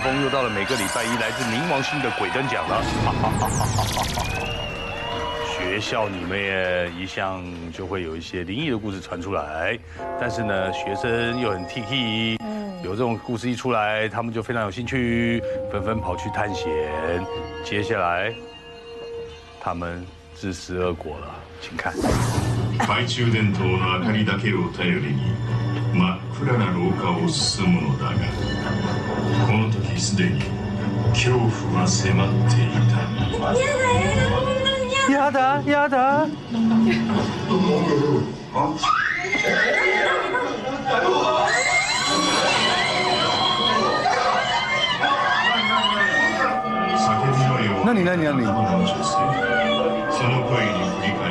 中灯火明灭，请迎风，又到了每个礼拜一来自冥王星的鬼灯奖了。学校里面一向就会有一些灵异的故事传出来，但是呢，学生又很 T T，有这种故事一出来，他们就非常有兴趣，纷纷跑去探险。接下来，他们自食恶果了，请看。懐中電灯の明かりだけを頼りに真っ暗な廊下を進むのだが この時すでに恐怖は迫っていたやだやだ。何何何？その声に振り返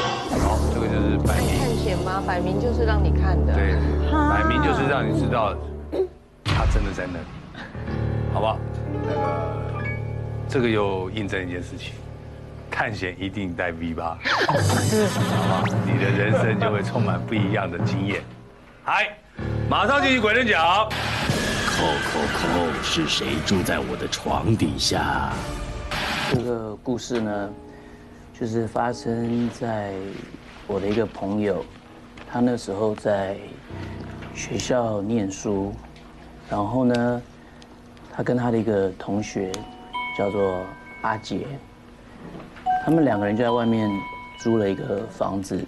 摆明，探险吗？摆明就是让你看的。对，摆明就是让你知道他真的在那里，好不好？那个，这个又印证一件事情，探险一定带 V 八，好吧？你的人生就会充满不一样的经验。嗨，马上进行鬼人奖。扣扣扣，是谁住在我的床底下？这个故事呢，就是发生在我的一个朋友，他那时候在学校念书，然后呢，他跟他的一个同学叫做阿杰，他们两个人就在外面租了一个房子，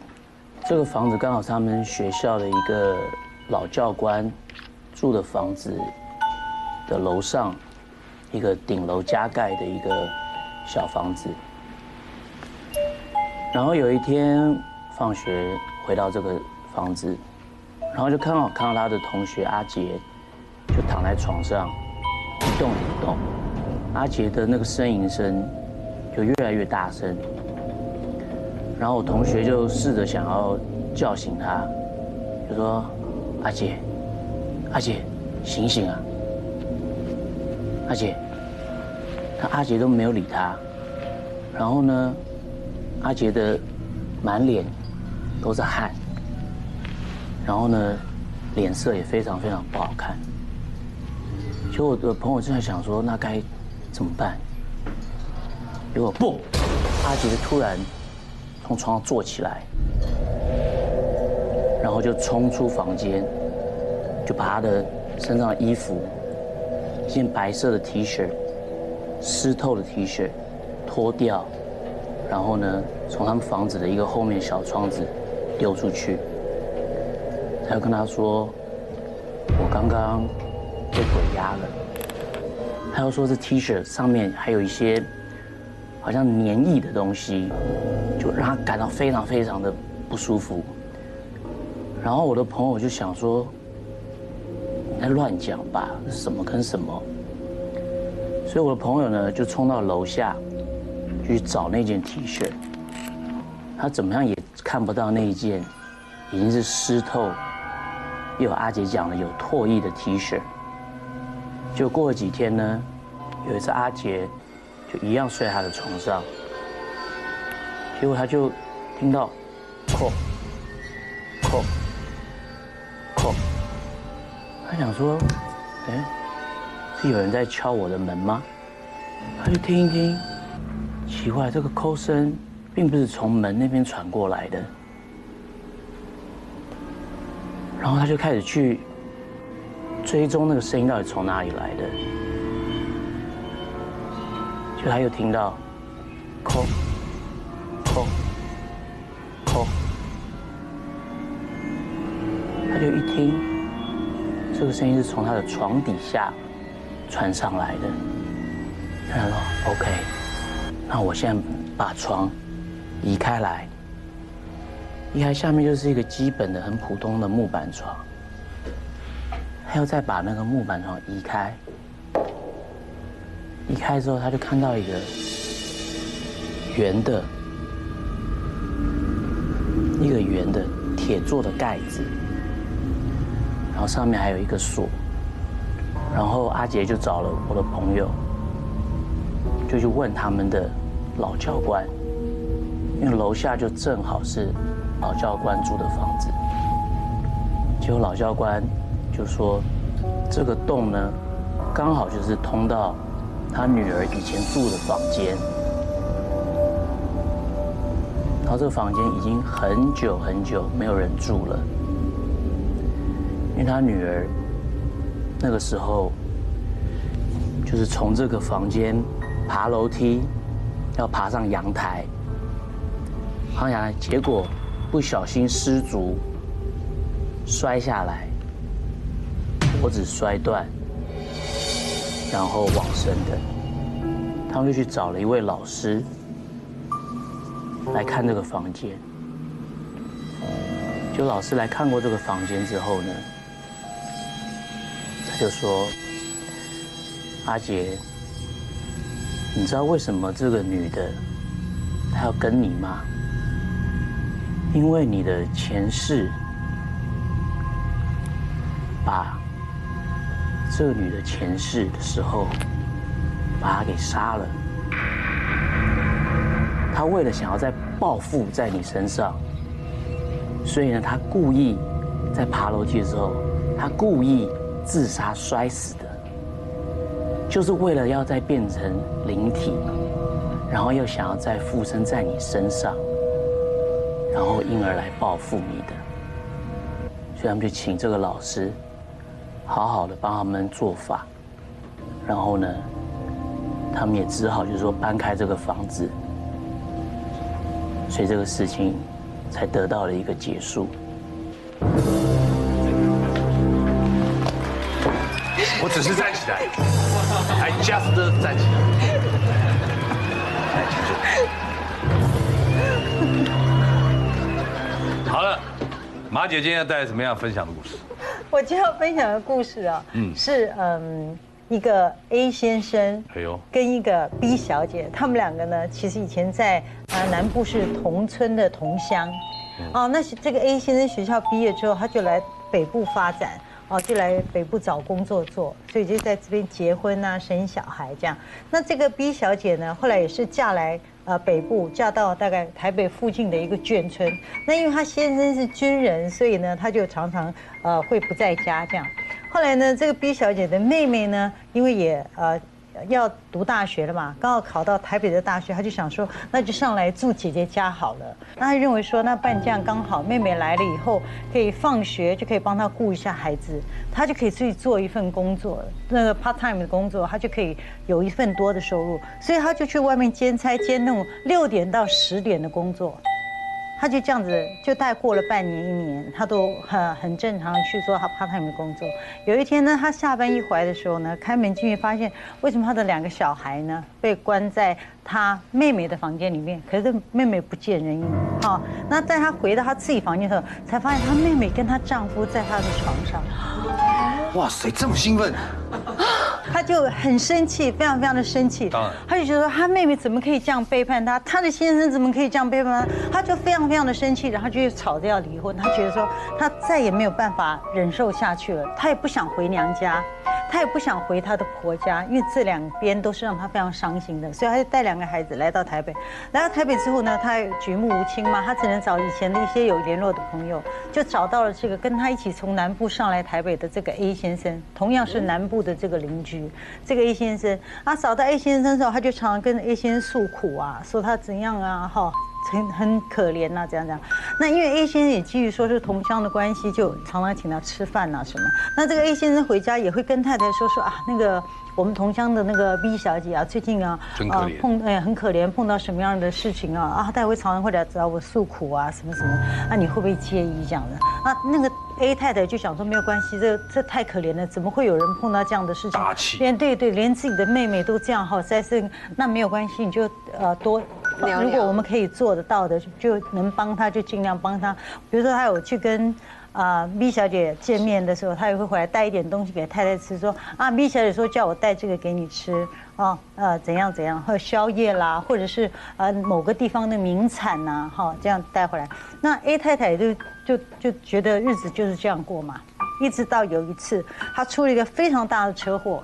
这个房子刚好是他们学校的一个老教官住的房子的楼上一个顶楼加盖的一个小房子。然后有一天放学回到这个房子，然后就刚好看到他的同学阿杰就躺在床上一动也不动，阿杰的那个呻吟声就越来越大声。然后我同学就试着想要叫醒他，就说：“阿杰，阿杰，醒醒啊！阿杰。”那阿杰都没有理他。然后呢，阿杰的满脸都是汗，然后呢，脸色也非常非常不好看。其实我的朋友正在想说，那该怎么办？结果不，阿杰突然从床上坐起来，然后就冲出房间，就把他的身上的衣服，一件白色的 T 恤，湿透的 T 恤脱掉，然后呢，从他们房子的一个后面小窗子丢出去。他就跟他说：“我刚刚被鬼压了。”他又说这 T 恤上面还有一些好像黏液的东西，就让他感到非常非常的不舒服。然后我的朋友就想说：“你在乱讲吧，什么跟什么？”所以我的朋友呢，就冲到楼下去找那件 T 恤。他怎么样也看不到那一件已经是湿透，又有阿杰讲了有唾液的 T 恤。就过了几天呢，有一次阿杰就一样睡他的床上，结果他就听到叩叩叩，他想说，哎。是有人在敲我的门吗？他就听一听，奇怪，这个抠声并不是从门那边传过来的。然后他就开始去追踪那个声音到底从哪里来的。就他又听到，空，空，空，他就一听，这个声音是从他的床底下。传上来的，他说：“OK，那我现在把床移开来，移开下面就是一个基本的、很普通的木板床。他要再把那个木板床移开，移开之后，他就看到一个圆的，一个圆的铁做的盖子，然后上面还有一个锁，然后阿杰就找了我的朋友，就去问他们的老教官，因为楼下就正好是老教官住的房子，结果老教官。就说这个洞呢，刚好就是通到他女儿以前住的房间，然后这个房间已经很久很久没有人住了，因为他女儿那个时候就是从这个房间爬楼梯，要爬上阳台，爬阳，结果不小心失足摔下来。脖子摔断，然后往生的，他们就去找了一位老师来看这个房间。就老师来看过这个房间之后呢，他就说：“阿杰，你知道为什么这个女的她要跟你吗？因为你的前世把。”这女的前世的时候，把她给杀了。她为了想要再报复在你身上，所以呢，她故意在爬楼梯的时候，她故意自杀摔死的，就是为了要再变成灵体，然后又想要再附身在你身上，然后因而来报复你的。所以他们就请这个老师。好好的帮他们做法，然后呢，他们也只好就是说搬开这个房子，所以这个事情才得到了一个结束。我只是站起来，I just 站起来。马姐今天要带来什么样分享的故事？我今天要分享的故事啊，嗯是嗯一个 A 先生，哎呦，跟一个 B 小姐，他们两个呢，其实以前在啊南部是同村的同乡，哦，那这个 A 先生学校毕业之后，他就来北部发展，哦，就来北部找工作做，所以就在这边结婚啊，生小孩这样。那这个 B 小姐呢，后来也是嫁来。呃，北部嫁到大概台北附近的一个眷村，那因为她先生是军人，所以呢，她就常常呃会不在家这样。后来呢，这个 B 小姐的妹妹呢，因为也呃。要读大学了嘛，刚好考到台北的大学，他就想说，那就上来住姐姐家好了。那他认为说，那办这样刚好，妹妹来了以后，可以放学就可以帮他顾一下孩子，他就可以自己做一份工作，那个 part time 的工作，他就可以有一份多的收入，所以他就去外面兼差，兼那种六点到十点的工作。他就这样子，就带过了半年一年，他都很很正常去做他 part time 的工作。有一天呢，他下班一回来的时候呢，开门进去发现，为什么他的两个小孩呢被关在他妹妹的房间里面？可是妹妹不见人影。好，那在他回到他自己房间的时候，才发现他妹妹跟她丈夫在他的床上。哇塞，这么兴奋！他就很生气，非常非常的生气。当然，他就觉得他妹妹怎么可以这样背叛他？他的先生怎么可以这样背叛他？他就非常非常的生气，然后就吵着要离婚。他觉得说他再也没有办法忍受下去了，他也不想回娘家。他也不想回他的婆家，因为这两边都是让他非常伤心的，所以他就带两个孩子来到台北。来到台北之后呢，他举目无亲嘛，他只能找以前的一些有联络的朋友，就找到了这个跟他一起从南部上来台北的这个 A 先生，同样是南部的这个邻居。这个 A 先生啊，找到 A 先生的时候，他就常常跟 A 先生诉苦啊，说他怎样啊，哈。很很可怜呐，这样这样。那因为 A 先生也基于说是同乡的关系，就常常请他吃饭呐什么。那这个 A 先生回家也会跟太太说说啊，那个我们同乡的那个 B 小姐啊，最近啊啊碰哎很可怜，碰到什么样的事情啊啊，他会常常会来找我诉苦啊什么什么。那你会不会介意这样的？啊，那个 A 太太就想说没有关系，这这太可怜了，怎么会有人碰到这样的事情？大气。连对对，连自己的妹妹都这样哈，在是那没有关系，你就呃多。如果我们可以做得到的，就能帮他，就尽量帮他。比如说，他有去跟啊，B 小姐见面的时候，她也会回来带一点东西给太太吃，说啊，B 小姐说叫我带这个给你吃，啊，呃，怎样怎样，或者宵夜啦，或者是呃某个地方的名产呐，哈，这样带回来。那 A 太太就就就觉得日子就是这样过嘛，一直到有一次，她出了一个非常大的车祸。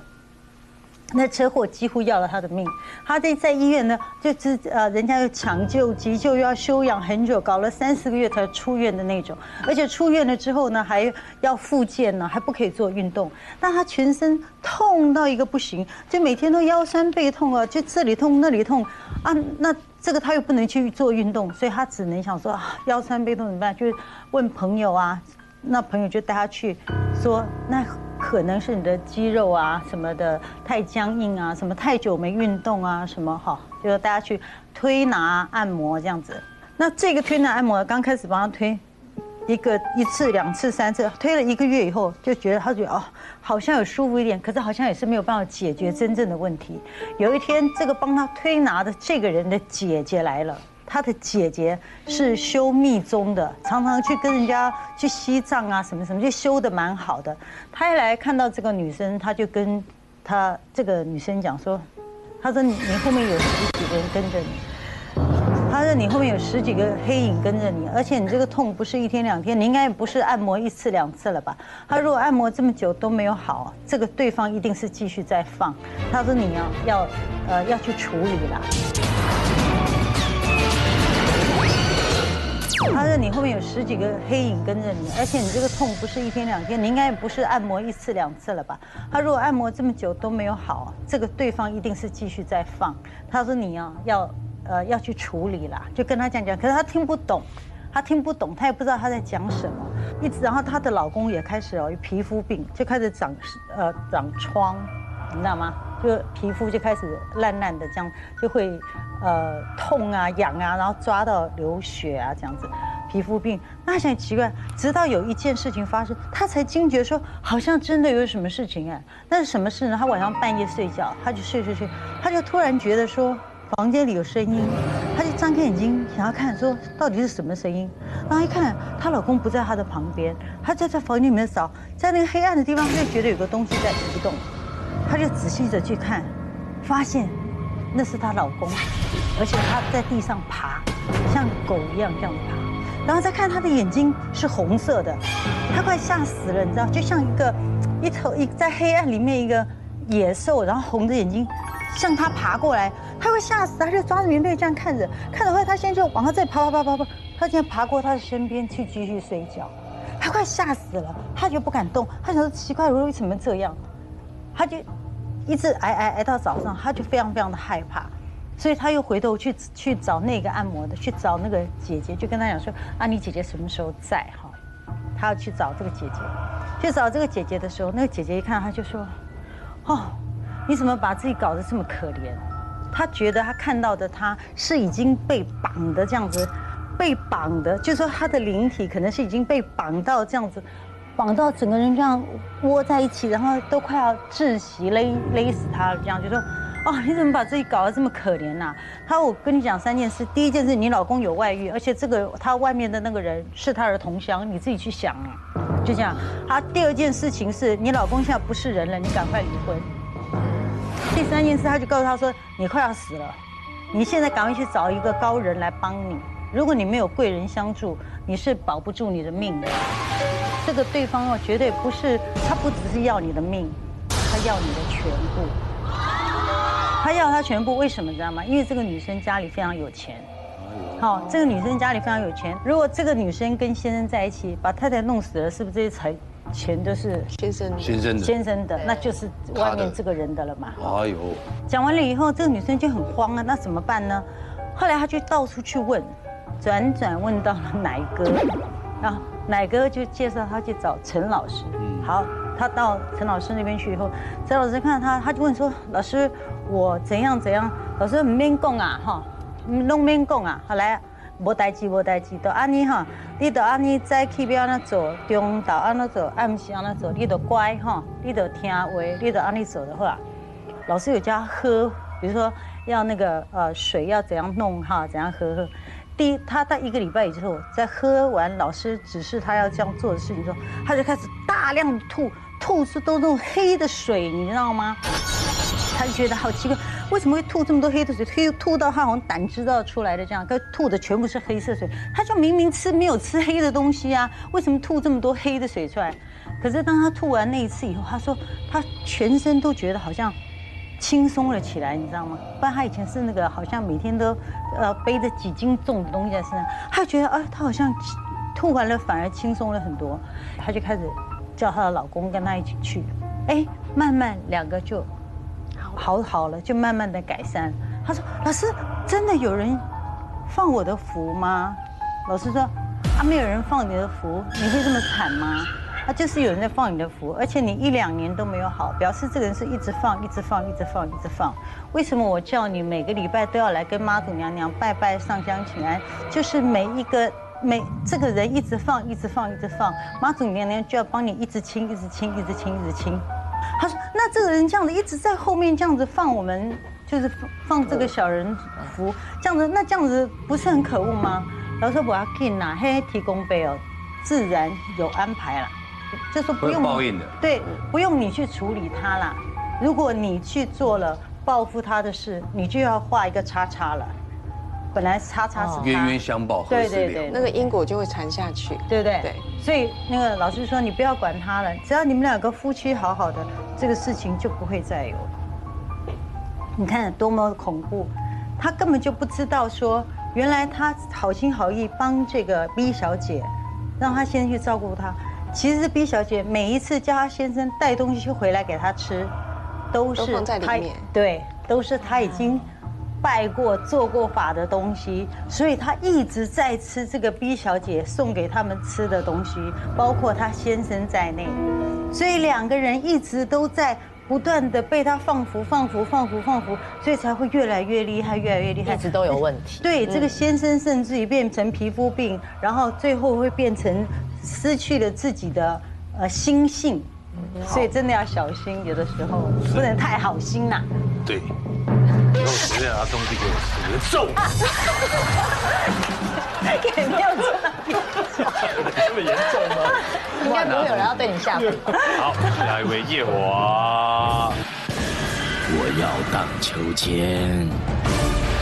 那车祸几乎要了他的命，他在在医院呢，就是呃，人家要抢救急救，又要休养很久，搞了三四个月才出院的那种，而且出院了之后呢，还要复健呢，还不可以做运动，那他全身痛到一个不行，就每天都腰酸背痛啊，就这里痛那里痛。啊，那这个他又不能去做运动，所以他只能想说啊，腰酸背痛怎么办？就是问朋友啊，那朋友就带他去说那。可能是你的肌肉啊什么的太僵硬啊，什么太久没运动啊，什么哈，就是大家去推拿按摩这样子。那这个推拿按摩刚开始帮他推一个一次两次三次，推了一个月以后，就觉得他觉得哦，好像有舒服一点，可是好像也是没有办法解决真正的问题。有一天，这个帮他推拿的这个人的姐姐来了。他的姐姐是修密宗的，常常去跟人家去西藏啊，什么什么，就修的蛮好的。他一来看到这个女生，他就跟他这个女生讲说：“他说你你后面有十几个人跟着你，他说你后面有十几个黑影跟着你，而且你这个痛不是一天两天，你应该也不是按摩一次两次了吧？他如果按摩这么久都没有好，这个对方一定是继续在放。他说你要要呃要去处理了。”他说你后面有十几个黑影跟着你，而且你这个痛不是一天两天，你应该不是按摩一次两次了吧？他如果按摩这么久都没有好，这个对方一定是继续在放。他说你要要呃要去处理啦，就跟他讲讲，可是他听不懂，他听不懂，他也不知道他在讲什么。一直然后她的老公也开始哦皮肤病，就开始长呃长疮，你知道吗？就皮肤就开始烂烂的，这样就会，呃，痛啊、痒啊，然后抓到流血啊，这样子，皮肤病。那想奇怪，直到有一件事情发生，他才惊觉说，好像真的有什么事情哎。那是什么事呢？他晚上半夜睡觉，他就睡睡睡，他就突然觉得说，房间里有声音，她就张开眼睛想要看，说到底是什么声音。然后一看，她老公不在她的旁边，她就在房间里面找，在那个黑暗的地方，她就觉得有个东西在移动。她就仔细的去看，发现那是她老公，而且他在地上爬，像狗一样这样爬。然后再看他的眼睛是红色的，她快吓死了，你知道，就像一个一头一在黑暗里面一个野兽，然后红着眼睛向他爬过来，她会吓死，她就抓着棉被这样看着，看着后她现在就往后再爬爬爬爬爬，她竟然爬过他的身边去继续睡觉，她快吓死了，她就不敢动，她想说奇怪，为什么这样？他就。一直挨挨挨到早上，他就非常非常的害怕，所以他又回头去去找那个按摩的，去找那个姐姐，就跟他讲说：“啊，你姐姐什么时候在？哈，他要去找这个姐姐。去找这个姐姐的时候，那个姐姐一看他就说：哦，你怎么把自己搞得这么可怜？他觉得他看到的他是已经被绑的这样子，被绑的，就说他的灵体可能是已经被绑到这样子。”绑到整个人这样窝在一起，然后都快要窒息勒勒死他了，这样就说，哦，你怎么把自己搞得这么可怜呐？他说我跟你讲三件事，第一件事你老公有外遇，而且这个他外面的那个人是他的同乡，你自己去想啊，就这样。他第二件事情是你老公现在不是人了，你赶快离婚。第三件事他就告诉他说，你快要死了，你现在赶快去找一个高人来帮你，如果你没有贵人相助，你是保不住你的命的。这个对方哦，绝对不是他，不只是要你的命，他要你的全部。他要他全部，为什么知道吗？因为这个女生家里非常有钱。好，这个女生家里非常有钱。如果这个女生跟先生在一起，把太太弄死了，是不是这些财钱都是先生先生的？先生的，那就是外面这个人的了嘛。哎呦！讲完了以后，这个女生就很慌啊，那怎么办呢？后来她就到处去问，转转问到了奶哥，然后。奶哥就介绍他去找陈老师。好，他到陈老师那边去以后，陈老师看到他，他就问说：“老师，我怎样怎样？”老师免讲啊，哈，拢免讲啊。后来无代志，无代志，都安尼哈。你都安尼早起要安怎做，中昼安怎做，暗时安怎做，你都乖哈，你都听话，你都安尼做的话，老师有教喝，比如说要那个呃水要怎样弄哈，怎样喝喝。第一，他在一个礼拜以后，在喝完老师指示他要这样做的事情之后，他就开始大量吐，吐是都那种黑的水，你知道吗？他就觉得好奇怪，为什么会吐这么多黑的水？吐吐到他好像胆汁都要出来的这样，可吐的全部是黑色水。他就明明吃没有吃黑的东西啊，为什么吐这么多黑的水出来？可是当他吐完那一次以后，他说他全身都觉得好像。轻松了起来，你知道吗？不然他以前是那个好像每天都，呃，背着几斤重的东西在身上，他觉得啊，他好像吐完了反而轻松了很多，他就开始叫他的老公跟他一起去，哎，慢慢两个就好好了，就慢慢的改善。他说：“老师，真的有人放我的福吗？”老师说：“啊，没有人放你的福，你会这么惨吗？”他就是有人在放你的福，而且你一两年都没有好，表示这个人是一直放、一直放、一直放、一直放。为什么我叫你每个礼拜都要来跟妈祖娘娘拜拜、上香请安？就是每一个每这个人一直放、一直放、一直放，妈祖娘娘就要帮你一直清、一直清、一直清、一直清。他说：“那这个人这样子一直在后面这样子放我们，就是放这个小人福，这样子那这样子不是很可恶吗？”然后说：“我要给呐，嘿，提供杯哦，自然有安排了。”就说不用报应的，对，不用你去处理他啦。如果你去做了报复他的事，你就要画一个叉叉了。本来叉叉是冤冤相报何时了？那个因果就会传下去，对不对？对。所以那个老师说，你不要管他了，只要你们两个夫妻好好的，这个事情就不会再有。你看多么恐怖！他根本就不知道说，原来他好心好意帮这个 B 小姐，让她先去照顾她。其实 B 小姐每一次叫她先生带东西回来给她吃，都是她对，都是她已经拜过、做过法的东西，所以她一直在吃这个 B 小姐送给他们吃的东西，包括她先生在内，所以两个人一直都在不断的被她放福、放福、放福、放福，所以才会越来越厉害、越来越厉害，一直都有问题。对，这个先生甚至于变成皮肤病，然后最后会变成。失去了自己的呃心性，所以真的要小心，有的时候不能太好心呐。对，以后实在拿东西给我吃，我揍。也没有这么这么严重吗？应该不会有人要对你下毒。好，下一位夜华，我要荡秋千。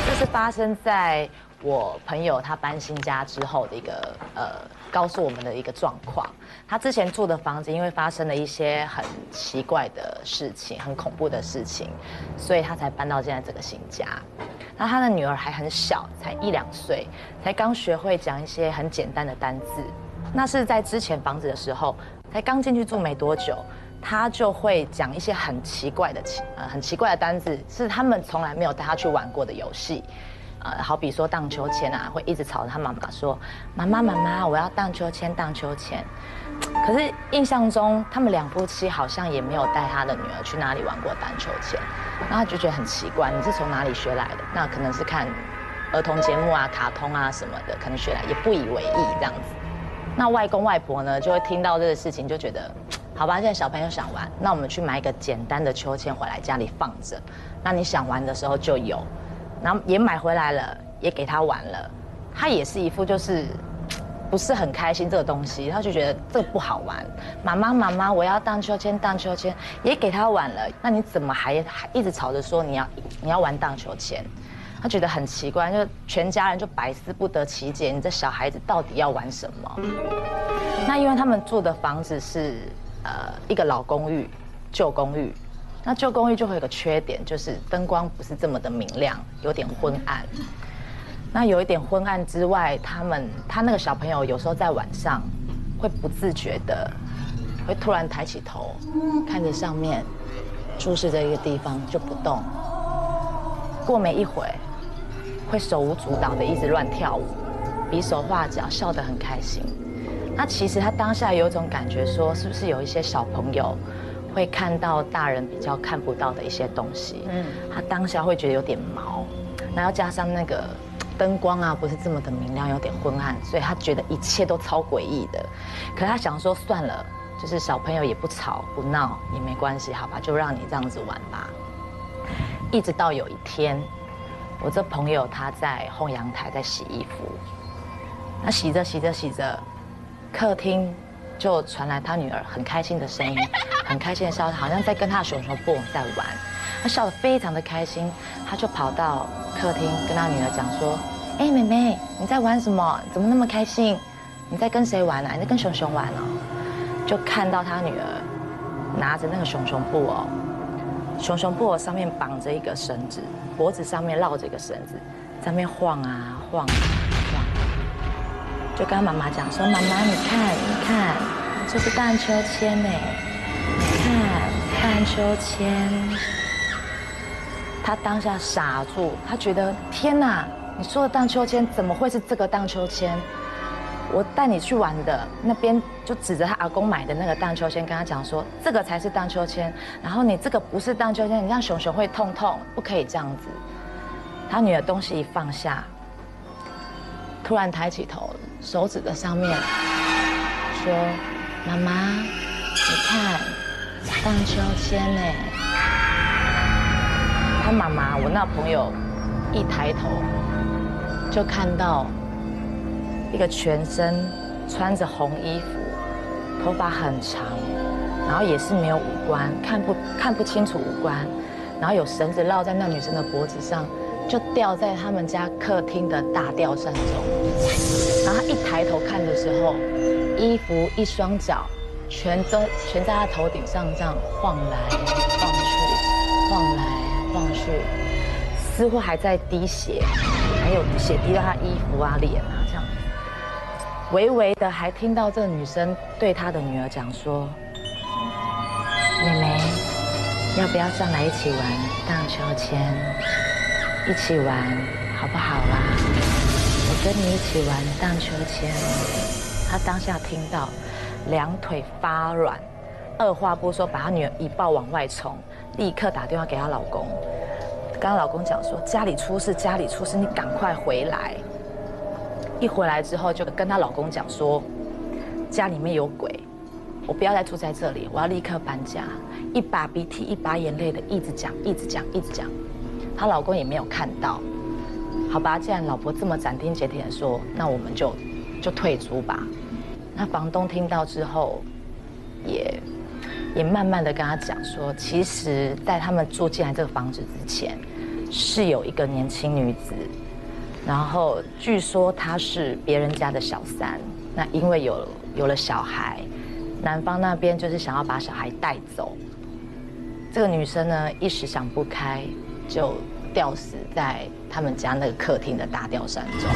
这是发生在。我朋友他搬新家之后的一个呃，告诉我们的一个状况。他之前住的房子因为发生了一些很奇怪的事情，很恐怖的事情，所以他才搬到现在这个新家。那他的女儿还很小，才一两岁，才刚学会讲一些很简单的单字。那是在之前房子的时候，才刚进去住没多久，他就会讲一些很奇怪的奇呃很奇怪的单字，是他们从来没有带他去玩过的游戏。呃，好比说荡秋千啊，会一直吵着他妈妈说：“妈妈，妈妈，我要荡秋千，荡秋千。”可是印象中，他们两夫妻好像也没有带他的女儿去哪里玩过荡秋千，然后就觉得很奇怪，你是从哪里学来的？那可能是看儿童节目啊、卡通啊什么的，可能学来也不以为意这样子。那外公外婆呢，就会听到这个事情，就觉得，好吧，现在小朋友想玩，那我们去买一个简单的秋千回来家里放着，那你想玩的时候就有。然后也买回来了，也给他玩了，他也是一副就是不是很开心这个东西，他就觉得这不好玩。妈妈妈妈，我要荡秋千，荡秋千，也给他玩了，那你怎么还还一直吵着说你要你要玩荡秋千？他觉得很奇怪，就全家人就百思不得其解，你这小孩子到底要玩什么？那因为他们住的房子是呃一个老公寓，旧公寓。那旧公寓就会有个缺点，就是灯光不是这么的明亮，有点昏暗。那有一点昏暗之外，他们他那个小朋友有时候在晚上会不自觉的，会突然抬起头，看着上面，注视着一个地方就不动。过没一会，会手舞足蹈的一直乱跳舞，比手画脚，笑得很开心。那其实他当下有一种感觉，说是不是有一些小朋友。会看到大人比较看不到的一些东西，嗯，他当下会觉得有点毛，然后加上那个灯光啊，不是这么的明亮，有点昏暗，所以他觉得一切都超诡异的。可他想说算了，就是小朋友也不吵不闹也没关系，好吧，就让你这样子玩吧。一直到有一天，我这朋友他在后阳台在洗衣服，他洗着洗着洗着，客厅就传来他女儿很开心的声音，很开心的笑，好像在跟他的熊熊布偶在玩。他笑得非常的开心，他就跑到客厅跟他女儿讲说：“哎，妹妹，你在玩什么？怎么那么开心？你在跟谁玩啊？你在跟熊熊玩哦？”就看到他女儿拿着那个熊熊布偶，熊熊布偶上面绑着一个绳子。脖子上面绕着一个绳子，在那边晃啊晃啊晃，就跟妈妈讲说：“妈妈，你看，你看，这是荡秋千呢，看荡秋千。”他当下傻住，他觉得天哪，你说的荡秋千怎么会是这个荡秋千？我带你去玩的那边就指着他阿公买的那个荡秋千，跟他讲说这个才是荡秋千，然后你这个不是荡秋千，你让熊熊会痛痛，不可以这样子。他女儿东西一放下，突然抬起头，手指在上面说：“妈妈，你看荡秋千呢。”他妈妈，我那朋友一抬头就看到。一个全身穿着红衣服，头发很长，然后也是没有五官，看不看不清楚五官，然后有绳子绕在那女生的脖子上，就吊在他们家客厅的大吊扇中。然后他一抬头看的时候，衣服一双脚全都全在他头顶上这样晃来晃去，晃来晃去，似乎还在滴血，还有血滴到他衣服啊脸啊这样。微微的还听到这个女生对她的女儿讲说：“妹妹，要不要上来一起玩荡秋千？一起玩好不好啊？我跟你一起玩荡秋千。”她当下听到，两腿发软，二话不说把她女儿一抱往外冲，立刻打电话给她老公，跟她老公讲说：“家里出事，家里出事，你赶快回来。”一回来之后，就跟她老公讲说，家里面有鬼，我不要再住在这里，我要立刻搬家。一把鼻涕一把眼泪的一直讲，一直讲，一直讲。她老公也没有看到，好吧，既然老婆这么斩钉截铁的说，那我们就就退租吧。那房东听到之后，也也慢慢的跟他讲说，其实，在他们住进来这个房子之前，是有一个年轻女子。然后据说她是别人家的小三，那因为有有了小孩，男方那边就是想要把小孩带走。这个女生呢一时想不开，就吊死在他们家那个客厅的大吊扇中。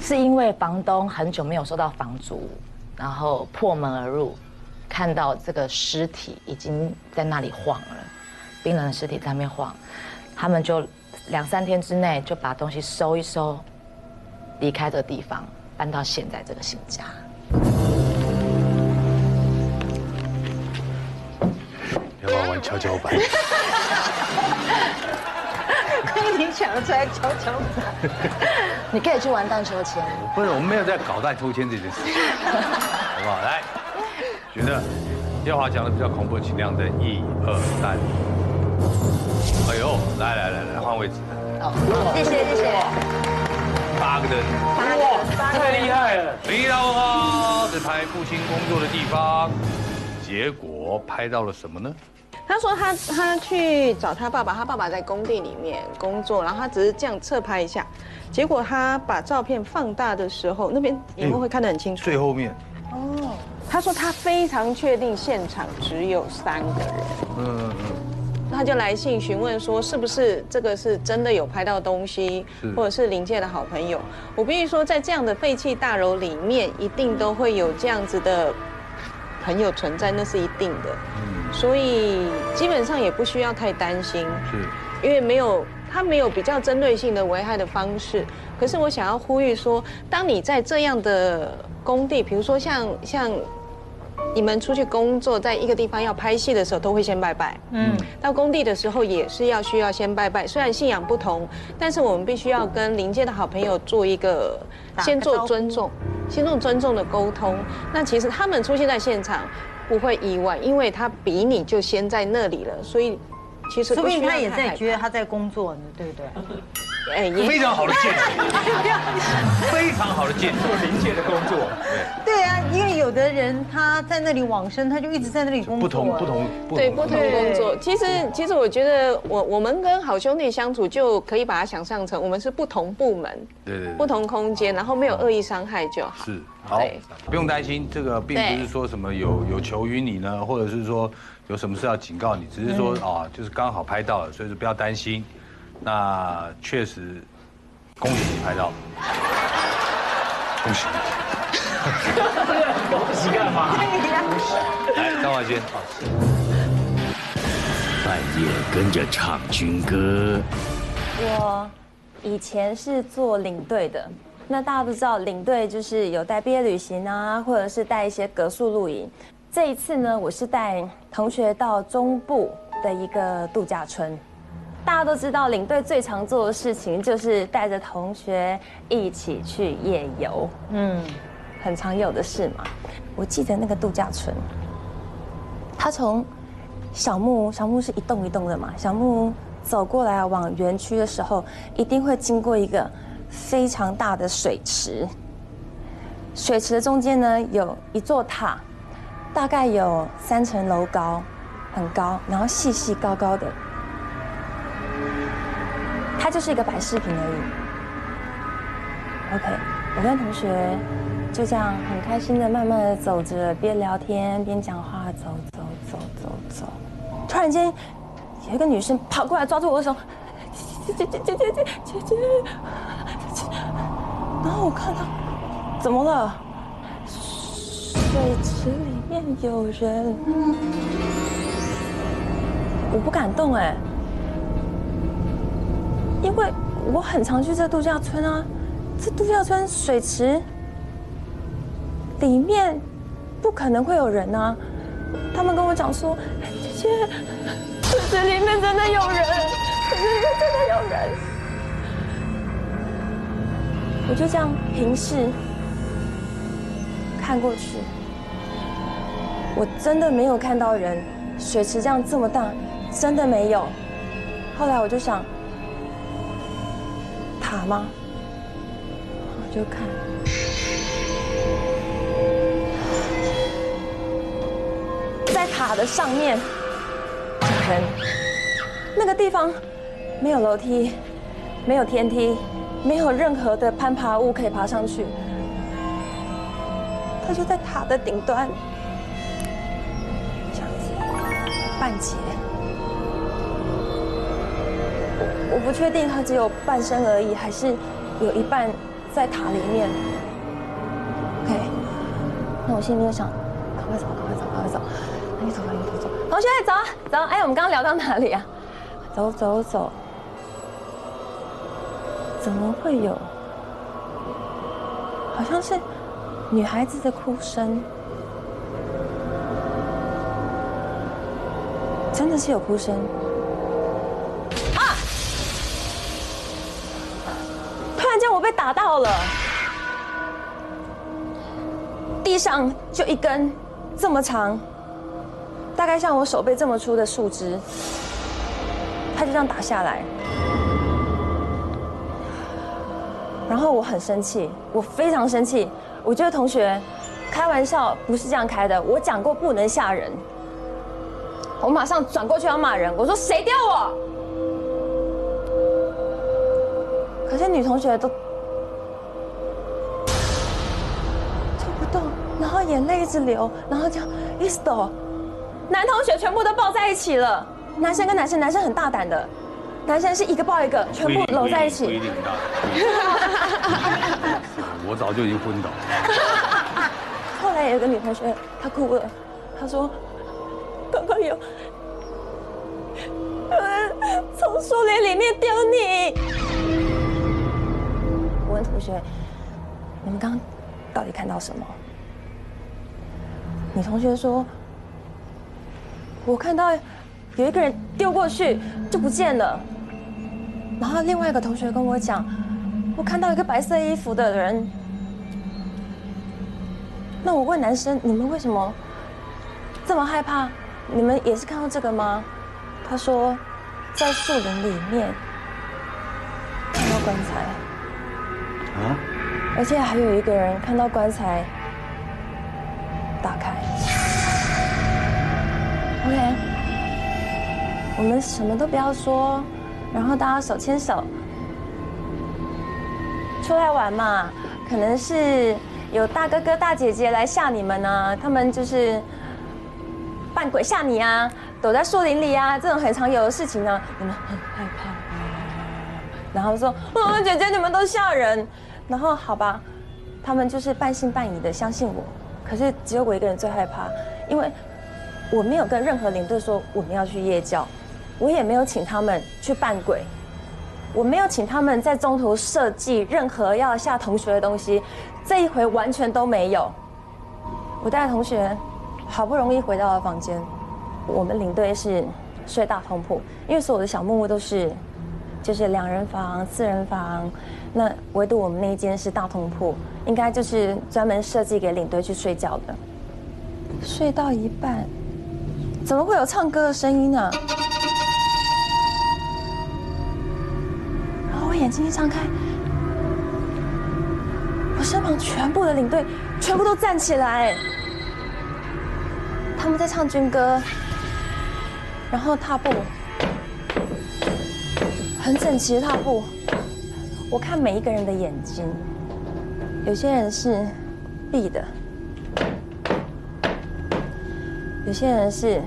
是因为房东很久没有收到房租，然后破门而入，看到这个尸体已经在那里晃了，冰冷的尸体在那边晃，他们就。两三天之内就把东西收一收，离开这个地方，搬到现在这个新家。跷跷板？亏你想得出来跷跷板。你可以去玩荡秋千。不是，我们没有在搞荡秋千这件事情，好不好？来，觉得耀华讲的比较恐怖，请亮灯，一二三。哎呦，来来来来，换位置。好，谢谢谢谢。八个灯，哇，太厉害了！回到哈，在拍父亲工作的地方，结果拍到了什么呢？他说他他去找他爸爸，他爸爸在工地里面工作，然后他只是这样侧拍一下，结果他把照片放大的时候，那边荧幕会看得很清楚。最后面。哦，他说他非常确定现场只有三个人。嗯嗯嗯。他就来信询问说，是不是这个是真的有拍到东西，或者是临界的好朋友？我必须说，在这样的废弃大楼里面，一定都会有这样子的朋友存在，那是一定的。嗯，所以基本上也不需要太担心，是，因为没有他没有比较针对性的危害的方式。可是我想要呼吁说，当你在这样的工地，比如说像像。你们出去工作，在一个地方要拍戏的时候，都会先拜拜。嗯，到工地的时候也是要需要先拜拜。虽然信仰不同，但是我们必须要跟临界的好朋友做一个先做尊重，先做尊重的沟通。那其实他们出现在现场不会意外，因为他比你就先在那里了，所以其实说不定他也在觉得他在工作呢，对不对？哎，非常好的建议，非常好的建议，做临界的工作。对啊，因为有的人他在那里往生，他就一直在那里工作。不同不同对不同工作。其实其实我觉得我我们跟好兄弟相处就可以把它想象成我们是不同部门，对对，不同空间，然后没有恶意伤害就好。是好，不用担心，这个并不是说什么有有求于你呢，或者是说有什么事要警告你，只是说啊，就是刚好拍到了，所以说不要担心。那确实，恭喜你拍到，恭喜！恭喜干嘛？来，张华先，半夜跟着唱军歌。我以前是做领队的，那大家都知道，领队就是有带毕业旅行啊，或者是带一些格数露营。这一次呢，我是带同学到中部的一个度假村。大家都知道，领队最常做的事情就是带着同学一起去夜游，嗯，很常有的事嘛。我记得那个度假村，他从小木屋，小木屋是一栋一栋的嘛，小木屋走过来往园区的时候，一定会经过一个非常大的水池，水池的中间呢有一座塔，大概有三层楼高，很高，然后细细高高的。它就是一个摆饰品而已。Ok 我跟同学就这样很开心的慢慢的走着边聊天边讲话走走走走走。突然间有一个女生跑过来抓住我的手姐姐姐姐姐姐姐姐然后我看到怎么了？水池里面有人。我不敢动哎。因为我很常去这度假村啊，这度假村水池里面不可能会有人啊。他们跟我讲说，姐姐，水池里面真的有人，水池里面真的有人。我就这样平视看过去，我真的没有看到人，水池这样这么大，真的没有。后来我就想。塔吗？我就看，在塔的上面，人，那个地方没有楼梯，没有天梯，没有任何的攀爬物可以爬上去。他就在塔的顶端，这样子，半截。我不确定他只有半身而已，还是有一半在塔里面。OK，那我心里面想，赶快走，赶快走，赶快走，赶紧走，赶紧走，走。同学，走啊，走！哎，我们刚刚聊到哪里啊？走走走，怎么会有？好像是女孩子的哭声，真的是有哭声。到了，地上就一根这么长，大概像我手背这么粗的树枝，它就这样打下来。然后我很生气，我非常生气。我觉得同学开玩笑不是这样开的，我讲过不能吓人。我马上转过去要骂人，我说谁丢我？可是女同学都。眼泪一直流，然后就一直抖。男同学全部都抱在一起了，男生跟男生，男生很大胆的，男生是一个抱一个，全部搂在一起。我早就已经昏倒了。后来有一个女同学，她哭了，她说：“刚刚有从树林里面丢你。”我问同学：“你们刚刚到底看到什么？”女同学说：“我看到有一个人丢过去就不见了。”然后另外一个同学跟我讲：“我看到一个白色衣服的人。”那我问男生：“你们为什么这么害怕？你们也是看到这个吗？”他说：“在树林里面看到棺材啊，而且还有一个人看到棺材打开。OK，我们什么都不要说，然后大家手牵手。出来玩嘛。可能是有大哥哥大姐姐来吓你们呢，他们就是扮鬼吓你啊，躲在树林里啊，这种很常有的事情呢，你们很害怕，然后说，姐姐你们都吓人，然后好吧，他们就是半信半疑的相信我，可是只有我一个人最害怕，因为我没有跟任何领队说我们要去夜教，我也没有请他们去扮鬼。我没有请他们在中途设计任何要吓同学的东西，这一回完全都没有。我带同学好不容易回到了房间，我们领队是睡大通铺，因为所有的小木屋都是就是两人房、四人房，那唯独我们那一间是大通铺，应该就是专门设计给领队去睡觉的。睡到一半，怎么会有唱歌的声音呢？然后我眼睛一张开，我身旁全部的领队全部都站起来，他们在唱军歌，然后踏步，很整齐的踏步。我看每一个人的眼睛，有些人是闭的，有些人是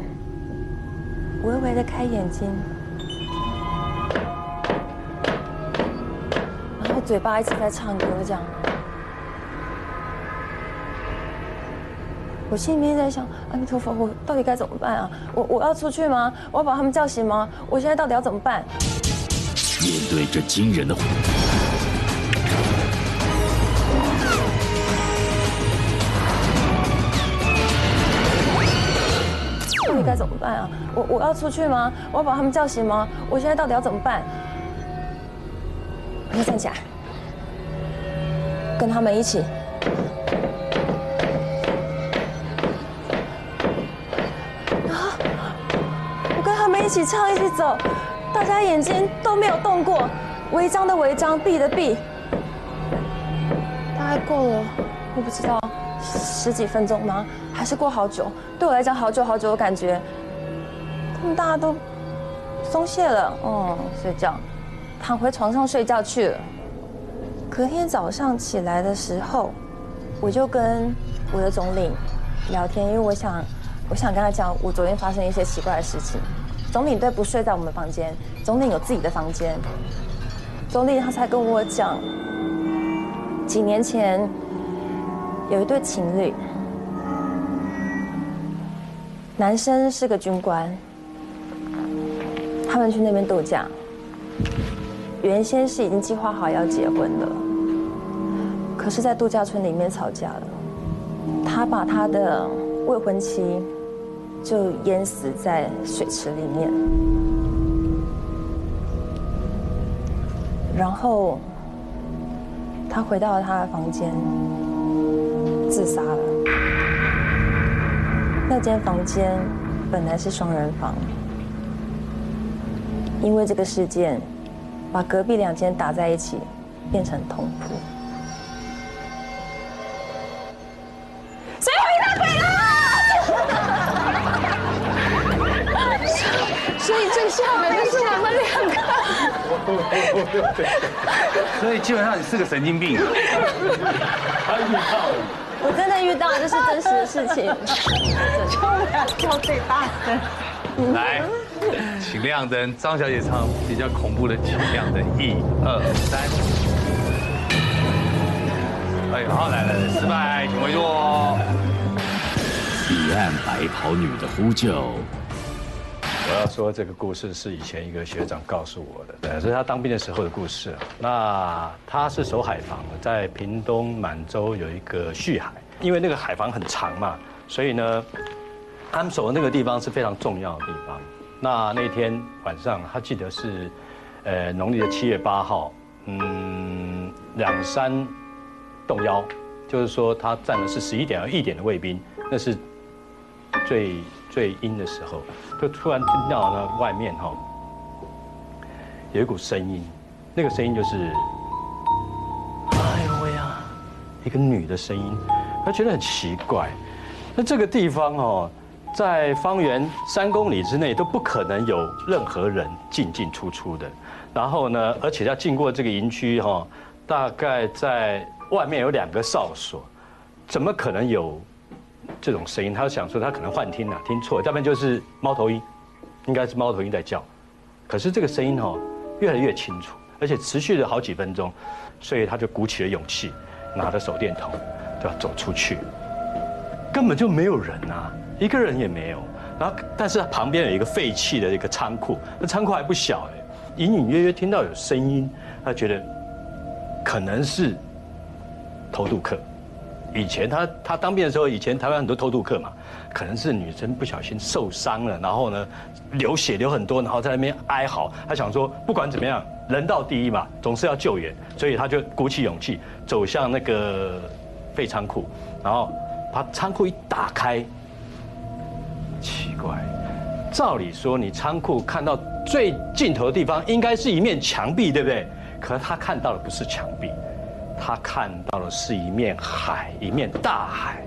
微微的开眼睛。然后嘴巴一直在唱歌，这样。我心里面在想：阿弥陀佛，我到底该怎么办啊？我我要出去吗？我要把他们叫醒吗？我现在到底要怎么办？面对这惊人的，到底该怎么办啊？我我要出去吗？我要把他们叫醒吗？我现在到底要怎么办？我要站起来。跟他们一起，啊！我跟他们一起唱，一起走，大家眼睛都没有动过，违章的违章，闭的闭，大概过了，我不知道十几分钟吗？还是过好久？对我来讲，好久好久的感觉。他们大家都松懈了，嗯，睡觉，躺回床上睡觉去了。隔天早上起来的时候，我就跟我的总领聊天，因为我想，我想跟他讲我昨天发生一些奇怪的事情。总领队不睡在我们房间，总领有自己的房间。总领他才跟我讲，几年前有一对情侣，男生是个军官，他们去那边度假，原先是已经计划好要结婚的。可是，在度假村里面吵架了，他把他的未婚妻就淹死在水池里面，然后他回到了他的房间，自杀了。那间房间本来是双人房，因为这个事件，把隔壁两间打在一起，变成同铺。所以基本上你是个神经病。他遇到，我真的遇到，这是真实的事情。叫最大声。来，请亮灯，张小姐唱比较恐怖的，请亮灯，一二三。哎，好，来来来，失败，请回座。彼岸白袍女的呼救。我要说这个故事是以前一个学长告诉我的，对，是他当兵的时候的故事。那他是守海防，在屏东满洲有一个旭海，因为那个海防很长嘛，所以呢，他们守的那个地方是非常重要的地方。那那天晚上，他记得是，呃，农历的七月八号，嗯，两山动摇，就是说他站的是十一点和一点的卫兵，那是最最阴的时候。就突然听到呢，外面哈，有一股声音，那个声音就是，哎呦喂呀，一个女的声音，他觉得很奇怪。那这个地方哦，在方圆三公里之内都不可能有任何人进进出出的。然后呢，而且要经过这个营区哈，大概在外面有两个哨所，怎么可能有这种声音？他想说他可能幻听了，听错，要不然就是猫头鹰，应该是猫头鹰在叫。可是这个声音哦。越来越清楚，而且持续了好几分钟，所以他就鼓起了勇气，拿着手电筒就要走出去。根本就没有人啊，一个人也没有。然后，但是他旁边有一个废弃的一个仓库，那仓库还不小哎，隐隐约约听到有声音，他觉得可能是偷渡客。以前他他当兵的时候，以前台湾很多偷渡客嘛，可能是女生不小心受伤了，然后呢流血流很多，然后在那边哀嚎。他想说不管怎么样，人道第一嘛，总是要救援，所以他就鼓起勇气走向那个废仓库，然后把仓库一打开，奇怪，照理说你仓库看到最尽头的地方应该是一面墙壁，对不对？可是他看到的不是墙壁。他看到的是一面海，一面大海。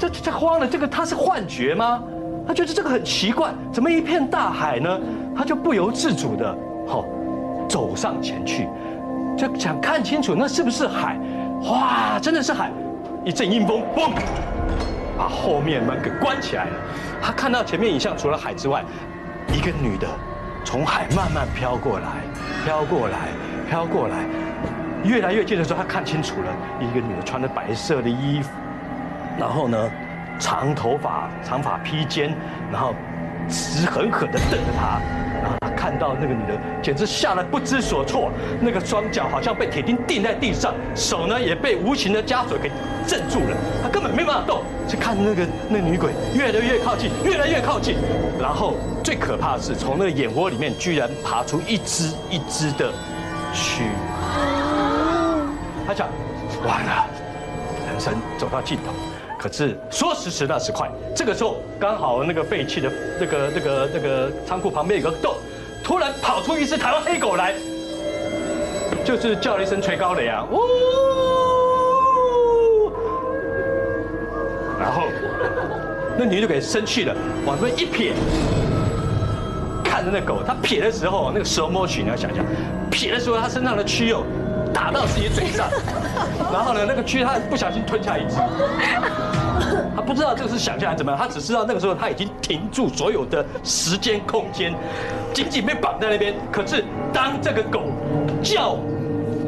这这这慌了，这个他是幻觉吗？他觉得这个很奇怪，怎么一片大海呢？他就不由自主的，好，走上前去，就想看清楚那是不是海。哇，真的是海！一阵阴风，嘣，把后面门给关起来了。他看到前面影像，除了海之外，一个女的从海慢慢飘过来，飘过来，飘过来。越来越近的时候，他看清楚了，一个女的穿着白色的衣服，然后呢，长头发、长发披肩，然后直狠狠地瞪着他，然后他看到那个女的简直吓得不知所措，那个双脚好像被铁钉钉在地上，手呢也被无形的枷锁给镇住了，他根本没办法动。就看那个那女鬼越来越靠近，越来越靠近，然后最可怕的是从那个眼窝里面居然爬出一只一只的蛆。完了，人生走到尽头。可是说时迟那时快，这个时候刚好那个废弃的那个那个那个仓库旁边有个洞，突然跑出一只台湾黑狗来，就是叫了一声“垂高雷”啊，呜！然后那女的给生气了，往那边一撇，看着那狗，它撇的时候，那个蛇摸取你要想想，撇的时候它身上的蛆肉。打到自己嘴上，然后呢，那个蛆他不小心吞下一只，他不知道这个是想象还是怎么样，他只知道那个时候他已经停住所有的时间空间，紧紧被绑在那边。可是当这个狗叫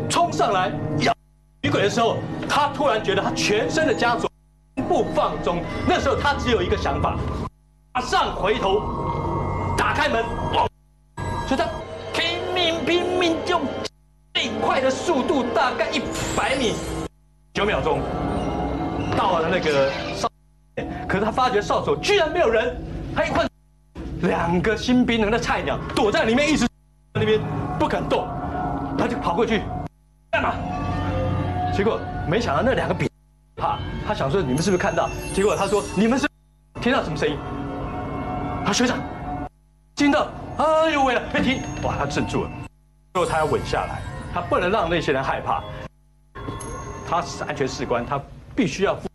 冲上来咬女鬼的时候，他突然觉得他全身的枷锁全部放松。那时候他只有一个想法，马上回头打开门，所以他拼命拼命就。的速度大概一百米九秒钟，到了那个哨，可是他发觉哨所居然没有人，他一换两个新兵的菜鸟躲在里面，一直那边不肯动，他就跑过去干嘛？结果没想到那两个比怕，他想说你们是不是看到？结果他说你们是听到什么声音？他学长听到，哎呦喂了，别停！哇，他镇住了，最后他要稳下来。他不能让那些人害怕，他是安全士官，他必须要负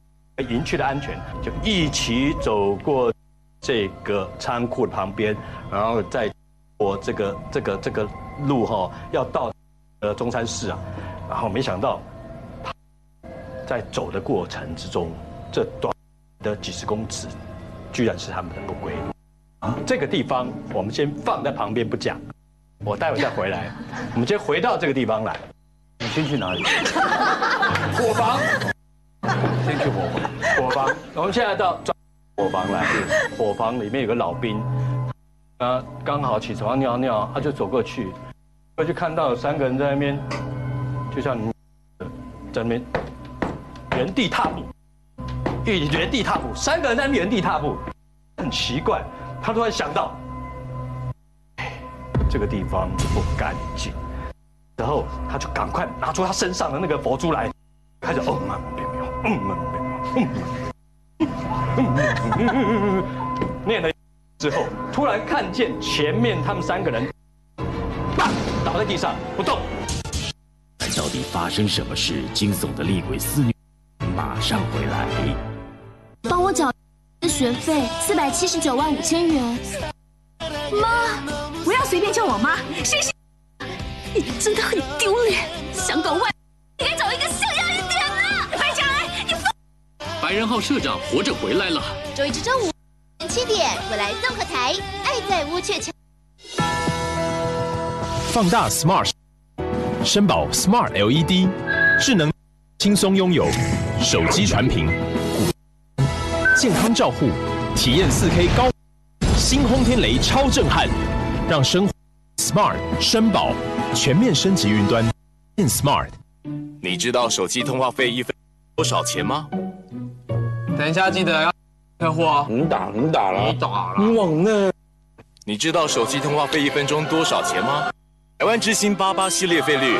营区的安全，就一起走过这个仓库旁边，然后再过这个这个这个路哈，要到呃中山市啊，然后没想到在走的过程之中，这短的几十公尺，居然是他们的不归路。这个地方我们先放在旁边不讲。我待会再回来，我们先回到这个地方来。你先去哪里？伙房。先去伙房。伙房。我们现在到伙房来。伙房里面有个老兵，啊，刚好起床尿尿，他就走过去，我就看到有三个人在那边，就像你在那边原地踏步，一原地踏步，三个人在原地踏步，很奇怪。他突然想到。这个地方不干净，然后他就赶快拿出他身上的那个佛珠来，开始嗡嘛别喵，嗡嘛别喵，嗯嗯嗯念了之后，突然看见前面他们三个人倒在地上不动。到底发生什么事？惊悚的厉鬼肆虐，马上回来。帮我缴学费四百七十九万五千元。妈，要随便叫我妈，谁是。你真的很丢脸，想搞外，你该找一个像样一点的。白嘉恩，你疯！白人号社长活着回来了。周一至周五七点，我来综合台，爱在乌鹊桥。放大 Smart。绅宝 Smart LED 智能轻松拥有手机传屏，健康照护，体验 4K 高，新轰天雷超震撼，让生活 Smart 绅宝全面升级云端，变 Smart。你知道手机通话费一分多少钱吗？等一下记得要客户哦。你打你打了，你打了，你往那。你知道手机通话费一分钟多少钱吗？台湾之星八八系列费率，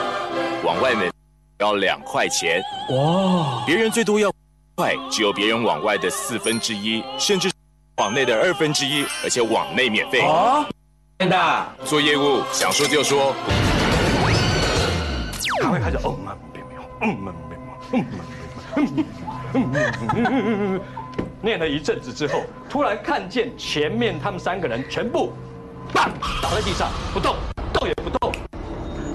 往外面要两块钱哇！别人最多要块，只有别人往外的四分之一，甚至往内的二分之一，而且往内免费啊！真的，做业务想说就说。他会开始嗯嘛别喵，嗯嘛别喵，嗯嗯嗯嗯念了一阵子之后，突然看见前面他们三个人全部，棒倒在地上不动。动也不动，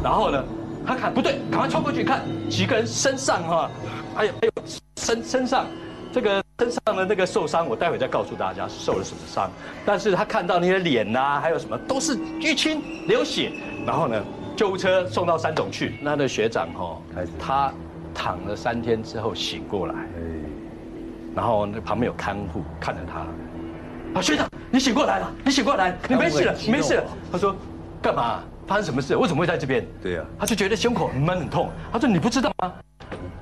然后呢，他看不对，赶快冲过去看几个人身上哈，还有还有身身上这个身上的那个受伤，我待会再告诉大家受了什么伤。但是他看到那些脸呐，还有什么都是淤青流血，然后呢，救护车送到三总去。那的学长哈，他躺了三天之后醒过来，然后那旁边有看护看着他，啊学长你醒过来了，你醒过来，你没事了，没事了。他说。干嘛？发生什么事？为什么会在这边？对呀，他就觉得胸口很闷很痛。他说：“你不知道吗？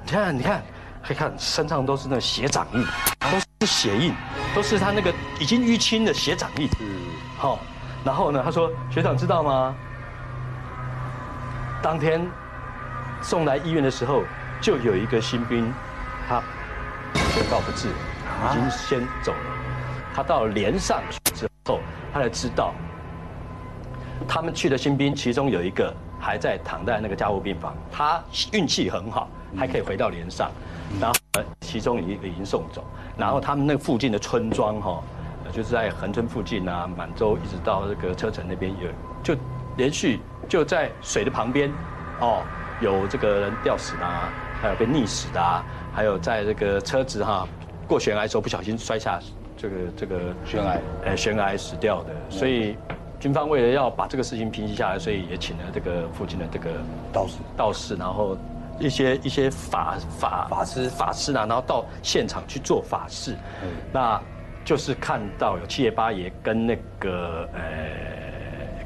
你看，你看，可以看身上都是那血掌印，都是血印，都是他那个已经淤青的血掌印。嗯，好。然后呢，他说：学长知道吗？当天送来医院的时候，就有一个新兵，他宣告不治，已经先走了。他到连上去之后，他才知道。”他们去的新兵，其中有一个还在躺在那个加护病房，他运气很好，还可以回到连上。然后其中一个已经送走。然后他们那附近的村庄哈，就是在横村附近啊，满洲一直到这个车城那边有，就连续就在水的旁边，哦，有这个人吊死的，还有被溺死的，还有在这个车子哈过悬崖的时候不小心摔下这个这个悬崖，呃悬崖死掉的，所以。军方为了要把这个事情平息下来，所以也请了这个附近的这个道士，道士，然后一些一些法法法师法师啊，然后到现场去做法事。那就是看到有七爷八爷跟那个呃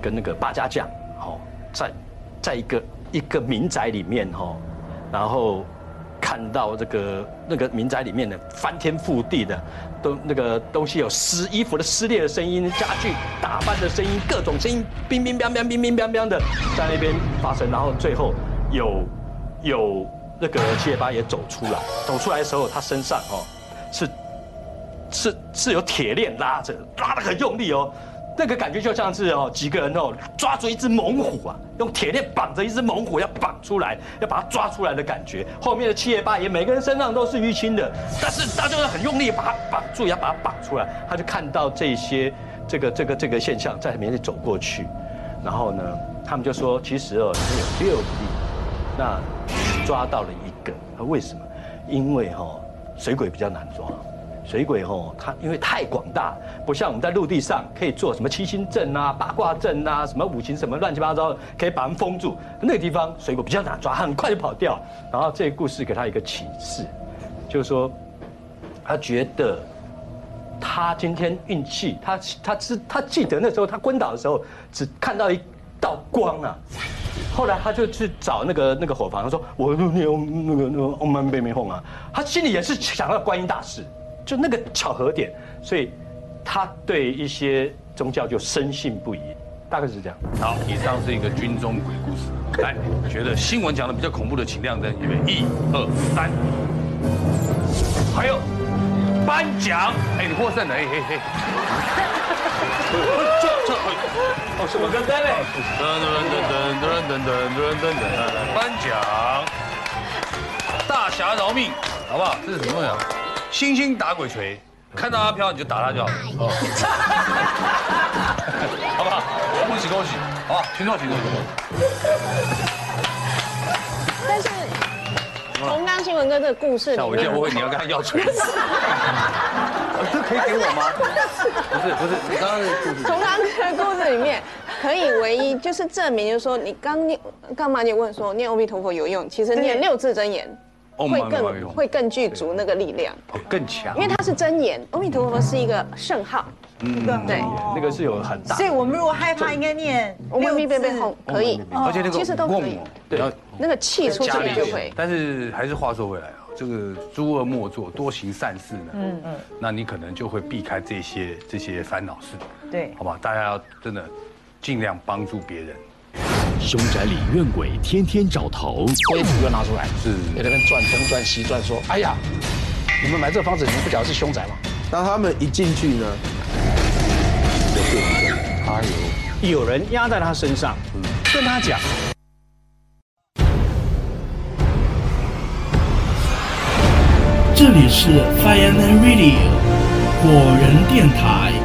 跟那个八家将，哦，在在一个一个民宅里面哦，然后。看到这个那个民宅里面的翻天覆地的，都那个东西有撕衣服的撕裂的声音，家具打翻的声音，各种声音，乒乒乓乓，乒乒乓乓的在那边发生。然后最后有有那个七爷八爷走出来，走出来的时候，他身上哦是是是有铁链拉着，拉的很用力哦。那个感觉就像是哦，几个人哦抓住一只猛虎啊，用铁链绑着一只猛虎要绑出来，要把它抓出来的感觉。后面的七爷八爷每个人身上都是淤青的，但是大家都很用力把它绑住，要把它绑出来。他就看到这些这个这个这个现象在面前走过去，然后呢，他们就说其实哦，有六力，那抓到了一个，他为什么？因为哈水鬼比较难抓。水鬼吼，它因为太广大，不像我们在陆地上可以做什么七星阵啊、八卦阵啊、什么五行什么乱七八糟，可以把它封住。那个地方水鬼比较难抓，很快就跑掉。然后这个故事给他一个启示，就是说，他觉得他今天运气，他他是他记得那时候他昏倒的时候只看到一道光啊。后来他就去找那个那个火房，他说：“我那那那个那个欧曼贝米哄啊。”他心里也是想到观音大士。就那个巧合点，所以他对一些宗教就深信不疑，大概是这样。好，以上是一个军中鬼故事。来，觉得新闻讲的比较恐怖的，请亮灯，预备，一、二、三。还有颁奖，哎，你获胜了，嘿嘿嘿。五个灯嘞！噔噔噔噔噔噔噔噔噔，颁奖，大侠饶命，好不好？这是什么呀？星星打鬼锤，看到阿飘你就打他就好了，好不好？恭喜恭喜，好，请坐请坐。但是。从刚新闻哥这个故事，吓我一跳，我以为你要跟他要锤子，这可以给我吗？不是不是，你刚刚的故事。从刚刚的故事里面，可以唯一就是证明，就是说你刚念干嘛？你问说念阿弥陀佛有用，其实念六字真言会更会更具足那个力量，更强，因为它是真言。阿弥陀佛是一个圣号。嗯，对，那个是有很大，所以我们如果害怕，应该念六密背背后可以，而且那个其实都可以，对，那个气出去就会。但是还是话说回来啊，这个诸恶莫作，多行善事呢，嗯嗯，那你可能就会避开这些这些烦恼事，对，好吧，大家要真的尽量帮助别人。凶宅里怨鬼天天找头，灰土又拿出来，是，在那边转东转西转，说，哎呀，你们买这个房子，你们不晓得是凶宅吗？当他们一进去呢？他有有人压在他身上，跟他讲。这里是 Fireman Radio 果仁电台。